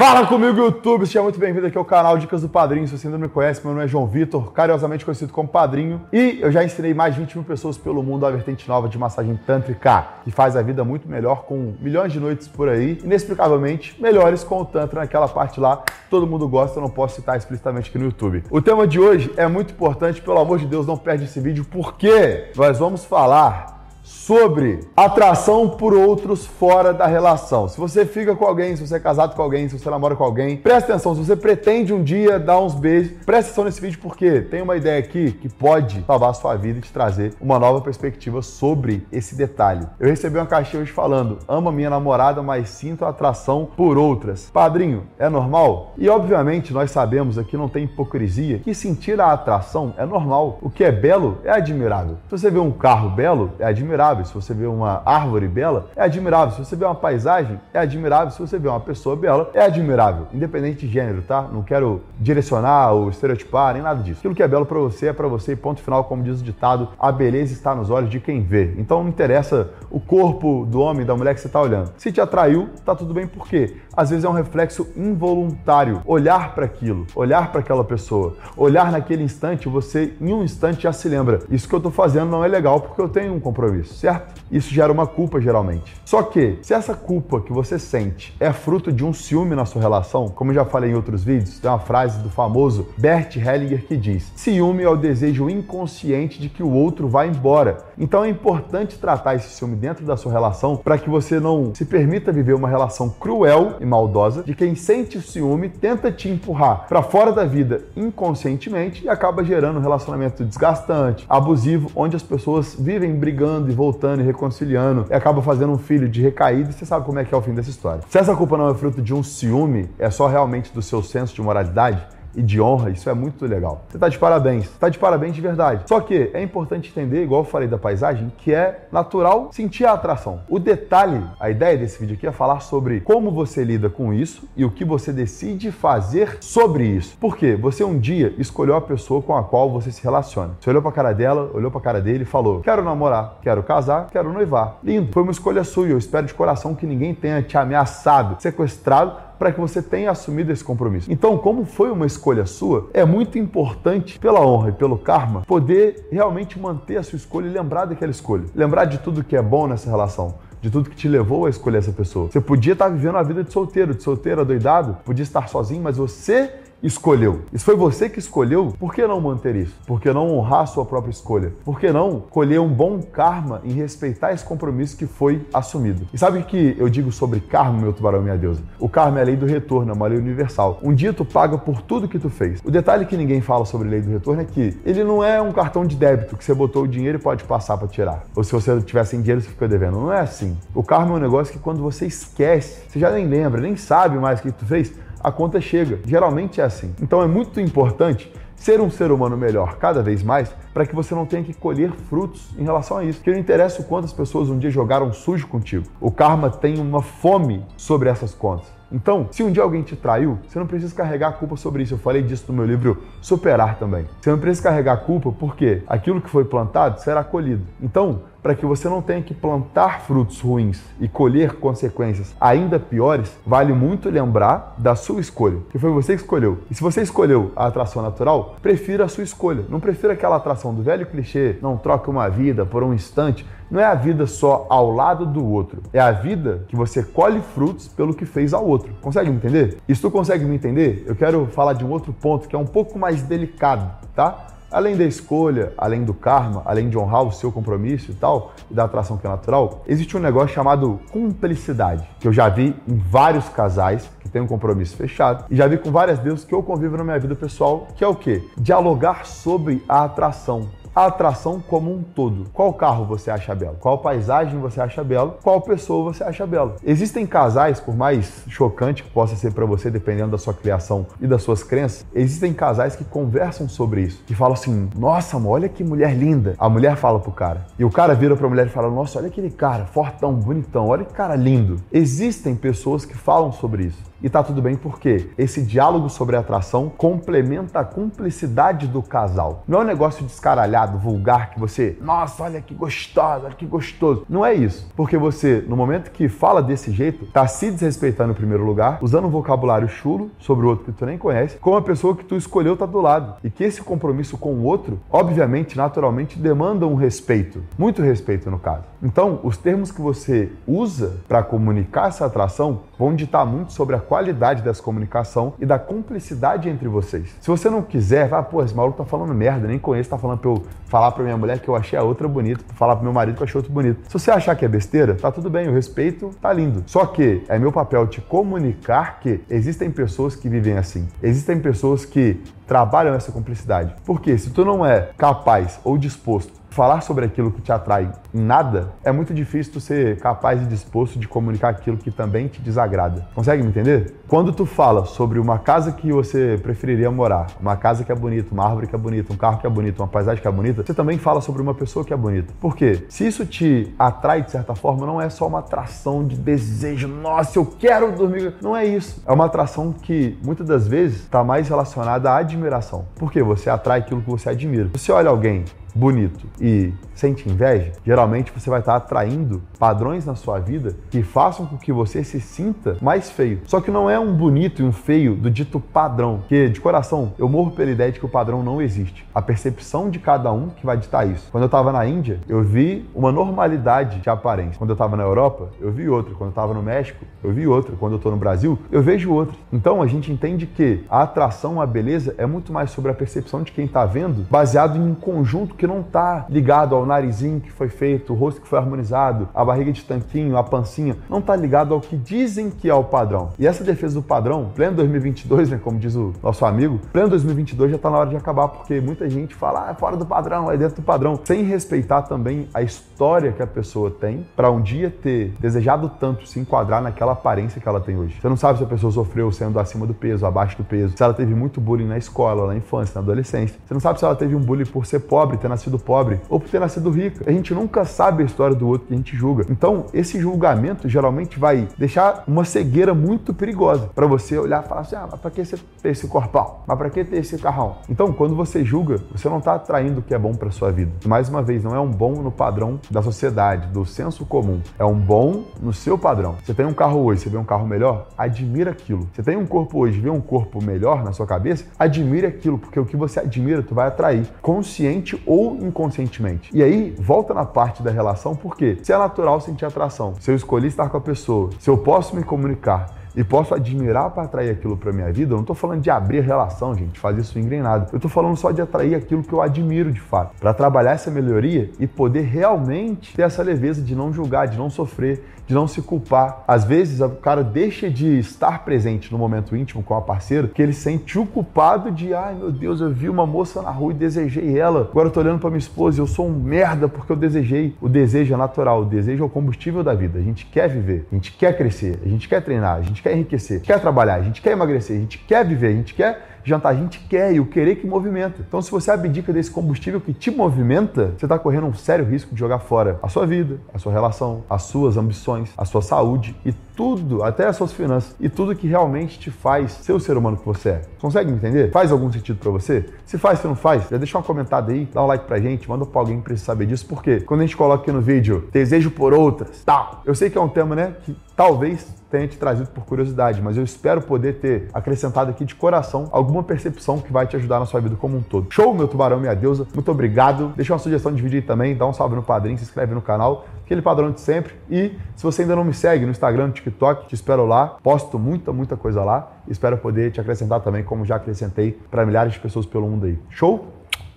Fala comigo, YouTube! Seja muito bem-vindo aqui ao canal Dicas do Padrinho. Se você ainda não me conhece, meu nome é João Vitor, carinhosamente conhecido como Padrinho. E eu já ensinei mais de 20 mil pessoas pelo mundo a vertente nova de massagem tântrica, que faz a vida muito melhor com milhões de noites por aí, inexplicavelmente melhores com o Tantra naquela parte lá. Todo mundo gosta, eu não posso citar explicitamente aqui no YouTube. O tema de hoje é muito importante, pelo amor de Deus, não perde esse vídeo, porque nós vamos falar sobre atração por outros fora da relação. Se você fica com alguém, se você é casado com alguém, se você namora com alguém, presta atenção. Se você pretende um dia dar uns beijos, presta atenção nesse vídeo porque tem uma ideia aqui que pode salvar a sua vida e te trazer uma nova perspectiva sobre esse detalhe. Eu recebi uma caixinha hoje falando: amo minha namorada, mas sinto atração por outras. Padrinho, é normal? E obviamente nós sabemos aqui não tem hipocrisia que sentir a atração é normal. O que é belo é admirável. Se você vê um carro belo, é admirável admirável. Se você vê uma árvore bela, é admirável. Se você vê uma paisagem, é admirável. Se você vê uma pessoa bela, é admirável. Independente de gênero, tá? Não quero direcionar ou estereotipar, nem nada disso. Aquilo que é belo para você é para você, ponto final, como diz o ditado, a beleza está nos olhos de quem vê. Então não interessa o corpo do homem, da mulher que você está olhando. Se te atraiu, tá tudo bem por quê? Às vezes é um reflexo involuntário. Olhar para aquilo, olhar para aquela pessoa, olhar naquele instante, você em um instante já se lembra. Isso que eu tô fazendo não é legal porque eu tenho um compromisso certo? Isso gera uma culpa geralmente. Só que, se essa culpa que você sente é fruto de um ciúme na sua relação, como eu já falei em outros vídeos, tem uma frase do famoso Bert Hellinger que diz: ciúme é o desejo inconsciente de que o outro vá embora. Então é importante tratar esse ciúme dentro da sua relação para que você não se permita viver uma relação cruel e maldosa de quem sente o ciúme, tenta te empurrar para fora da vida inconscientemente e acaba gerando um relacionamento desgastante, abusivo, onde as pessoas vivem brigando e voltando e reconciliando e acaba fazendo um filho de recaída e você sabe como é que é o fim dessa história. Se essa culpa não é fruto de um ciúme, é só realmente do seu senso de moralidade, e de honra, isso é muito legal. Você está de parabéns, está de parabéns de verdade. Só que é importante entender, igual eu falei da paisagem, que é natural sentir a atração. O detalhe, a ideia desse vídeo aqui é falar sobre como você lida com isso e o que você decide fazer sobre isso. Porque você um dia escolheu a pessoa com a qual você se relaciona. Você olhou para a cara dela, olhou para a cara dele e falou: "Quero namorar, quero casar, quero noivar". Lindo, foi uma escolha sua e eu espero de coração que ninguém tenha te ameaçado, sequestrado para que você tenha assumido esse compromisso. Então, como foi uma escolha sua, é muito importante, pela honra e pelo karma, poder realmente manter a sua escolha e lembrar daquela escolha. Lembrar de tudo que é bom nessa relação de tudo que te levou a escolher essa pessoa. Você podia estar vivendo a vida de solteiro, de solteiro doidado, podia estar sozinho, mas você escolheu. Isso foi você que escolheu. Por que não manter isso? Por que não honrar a sua própria escolha? Por que não colher um bom karma em respeitar esse compromisso que foi assumido? E sabe o que eu digo sobre karma, meu tubarão, minha deusa? O karma é a lei do retorno, é uma lei universal. Um dia tu paga por tudo que tu fez. O detalhe que ninguém fala sobre lei do retorno é que ele não é um cartão de débito que você botou o dinheiro e pode passar para tirar. Ou se você tiver sem dinheiro, você fica devendo. Não é assim. O karma é um negócio que quando você esquece, você já nem lembra, nem sabe mais o que tu fez, a conta chega. Geralmente é assim. Então é muito importante ser um ser humano melhor cada vez mais para que você não tenha que colher frutos em relação a isso. Porque não interessa o quanto as pessoas um dia jogaram sujo contigo. O karma tem uma fome sobre essas contas. Então, se um dia alguém te traiu, você não precisa carregar a culpa sobre isso. Eu falei disso no meu livro Superar também. Você não precisa carregar a culpa porque aquilo que foi plantado será colhido. Então, para que você não tenha que plantar frutos ruins e colher consequências ainda piores, vale muito lembrar da sua escolha, que foi você que escolheu. E se você escolheu a atração natural, prefira a sua escolha. Não prefira aquela atração do velho clichê, não troque uma vida por um instante. Não é a vida só ao lado do outro, é a vida que você colhe frutos pelo que fez ao outro. Consegue me entender? E se tu consegue me entender, eu quero falar de um outro ponto que é um pouco mais delicado, tá? Além da escolha, além do karma, além de honrar o seu compromisso e tal, e da atração que é natural, existe um negócio chamado cumplicidade, que eu já vi em vários casais que têm um compromisso fechado, e já vi com várias deusas que eu convivo na minha vida pessoal, que é o quê? Dialogar sobre a atração a atração como um todo. Qual carro você acha belo? Qual paisagem você acha belo? Qual pessoa você acha belo? Existem casais, por mais chocante que possa ser para você, dependendo da sua criação e das suas crenças, existem casais que conversam sobre isso, que falam assim: "Nossa, amor, olha que mulher linda". A mulher fala pro cara. E o cara vira para a mulher e fala: "Nossa, olha aquele cara, fortão, bonitão, olha que cara lindo". Existem pessoas que falam sobre isso. E tá tudo bem porque esse diálogo sobre atração complementa a cumplicidade do casal. Não é um negócio descaralhado, vulgar, que você, nossa, olha que gostosa, olha que gostoso. Não é isso. Porque você, no momento que fala desse jeito, tá se desrespeitando em primeiro lugar, usando um vocabulário chulo sobre o outro que tu nem conhece, com a pessoa que tu escolheu tá do lado. E que esse compromisso com o outro, obviamente, naturalmente, demanda um respeito. Muito respeito, no caso. Então, os termos que você usa para comunicar essa atração vão ditar muito sobre a qualidade dessa comunicação e da cumplicidade entre vocês. Se você não quiser, vai, pô, esse maluco tá falando merda, nem conheço, tá falando pra eu falar pra minha mulher que eu achei a outra bonita, falar pro meu marido que eu achei outro bonito. Se você achar que é besteira, tá tudo bem, o respeito tá lindo. Só que é meu papel te comunicar que existem pessoas que vivem assim. Existem pessoas que trabalham essa cumplicidade. Porque se tu não é capaz ou disposto falar sobre aquilo que te atrai nada, é muito difícil tu ser capaz e disposto de comunicar aquilo que também te desagrada. Consegue me entender? Quando tu fala sobre uma casa que você preferiria morar, uma casa que é bonita, uma árvore que é bonita, um carro que é bonito, uma paisagem que é bonita, você também fala sobre uma pessoa que é bonita. Por quê? Se isso te atrai de certa forma, não é só uma atração de desejo, nossa, eu quero dormir. Não é isso. É uma atração que muitas das vezes está mais relacionada à admiração. Por quê? Você atrai aquilo que você admira. Você olha alguém bonito e sente inveja, geralmente você vai estar atraindo padrões na sua vida que façam com que você se sinta mais feio. Só que não é um bonito e um feio do dito padrão, que de coração eu morro pela ideia de que o padrão não existe. A percepção de cada um que vai ditar isso. Quando eu estava na Índia, eu vi uma normalidade de aparência. Quando eu estava na Europa, eu vi outra. Quando eu estava no México, eu vi outra. Quando eu estou no Brasil, eu vejo outra. Então a gente entende que a atração, a beleza é muito mais sobre a percepção de quem está vendo, baseado em um conjunto que não está ligado ao narizinho que foi feito, o rosto que foi harmonizado, a barriga de tanquinho, a pancinha, não está ligado ao que dizem que é o padrão. E essa defesa do padrão, pleno 2022, né, como diz o nosso amigo, pleno 2022 já está na hora de acabar, porque muita gente fala, ah, é fora do padrão, é dentro do padrão, sem respeitar também a história que a pessoa tem para um dia ter desejado tanto se enquadrar naquela aparência que ela tem hoje. Você não sabe se a pessoa sofreu sendo acima do peso, abaixo do peso, se ela teve muito bullying na escola, na infância, na adolescência. Você não sabe se ela teve um bullying por ser pobre, ter nascido pobre, ou por ter nascido rico. A gente nunca sabe a história do outro que a gente julga. Então, esse julgamento geralmente vai deixar uma cegueira muito perigosa para você olhar e falar assim: ah, mas pra que você ter esse corpão? Mas pra que ter esse carrão? Então, quando você julga, você não está atraindo o que é bom para sua vida. Mais uma vez, não é um bom no padrão da sociedade, do senso comum. É um bom no seu padrão. Você tem um carro hoje, você vê um carro melhor, admira aquilo. Você tem um corpo hoje, vê um corpo melhor na sua cabeça, admire aquilo, porque o que você admira, tu vai atrair, consciente ou inconscientemente. E aí, volta na parte da relação, porque se é natural sentir atração, se eu escolhi estar com a pessoa, se eu posso me comunicar, e posso admirar para atrair aquilo para minha vida, eu não estou falando de abrir relação, gente, fazer isso engrenado. Eu estou falando só de atrair aquilo que eu admiro de fato, para trabalhar essa melhoria e poder realmente ter essa leveza de não julgar, de não sofrer, de não se culpar. Às vezes o cara deixa de estar presente no momento íntimo com a parceira, que ele sente o culpado de, ai meu Deus, eu vi uma moça na rua e desejei ela. Agora eu tô olhando para minha esposa e eu sou um merda porque eu desejei. O desejo é natural, o desejo é o combustível da vida. A gente quer viver, a gente quer crescer, a gente quer treinar, a gente quer enriquecer, a gente quer trabalhar, a gente quer emagrecer, a gente quer viver, a gente quer jantar. A gente quer e o querer que movimenta. Então, se você abdica desse combustível que te movimenta, você está correndo um sério risco de jogar fora a sua vida, a sua relação, as suas ambições, a sua saúde e tudo, até as suas finanças e tudo que realmente te faz ser o ser humano que você é. Consegue entender? Faz algum sentido para você? Se faz, se não faz, já deixa uma comentada aí, dá um like pra gente, manda pra alguém que precisa saber disso, porque quando a gente coloca aqui no vídeo, desejo por outras, tal. Eu sei que é um tema, né, que talvez tenha te trazido por curiosidade, mas eu espero poder ter acrescentado aqui de coração alguma percepção que vai te ajudar na sua vida como um todo. Show, meu tubarão, minha deusa. Muito obrigado. Deixa uma sugestão de vídeo aí também, dá um salve no padrinho, se inscreve no canal, aquele padrão de sempre. E se você ainda não me segue no Instagram, no TikTok, te espero lá. Posto muita, muita coisa lá. Espero poder te acrescentar também, como já acrescentei para milhares de pessoas pelo mundo aí. Show?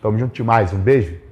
Tamo junto demais. Um beijo.